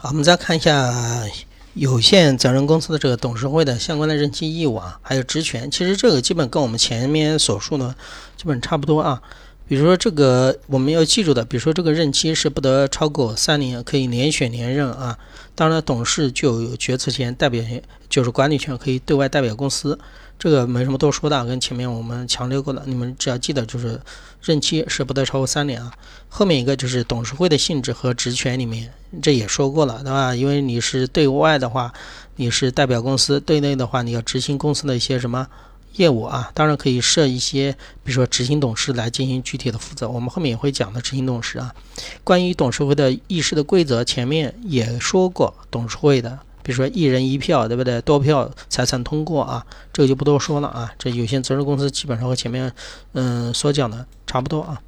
好，我们再看一下有限责任公司的这个董事会的相关的任期义务啊，还有职权。其实这个基本跟我们前面所述的基本差不多啊。比如说这个我们要记住的，比如说这个任期是不得超过三年，可以连选连任啊。当然，董事就有决策权、代表权，就是管理权，可以对外代表公司。这个没什么多说的，跟前面我们强调过的，你们只要记得就是任期是不得超过三年啊。后面一个就是董事会的性质和职权里面，这也说过了，对吧？因为你是对外的话，你是代表公司；对内的话，你要执行公司的一些什么业务啊。当然可以设一些，比如说执行董事来进行具体的负责。我们后面也会讲的执行董事啊。关于董事会的议事的规则，前面也说过董事会的。比如说一人一票，对不对？多票才算通过啊，这个就不多说了啊。这有限责任公司基本上和前面嗯所讲的差不多啊。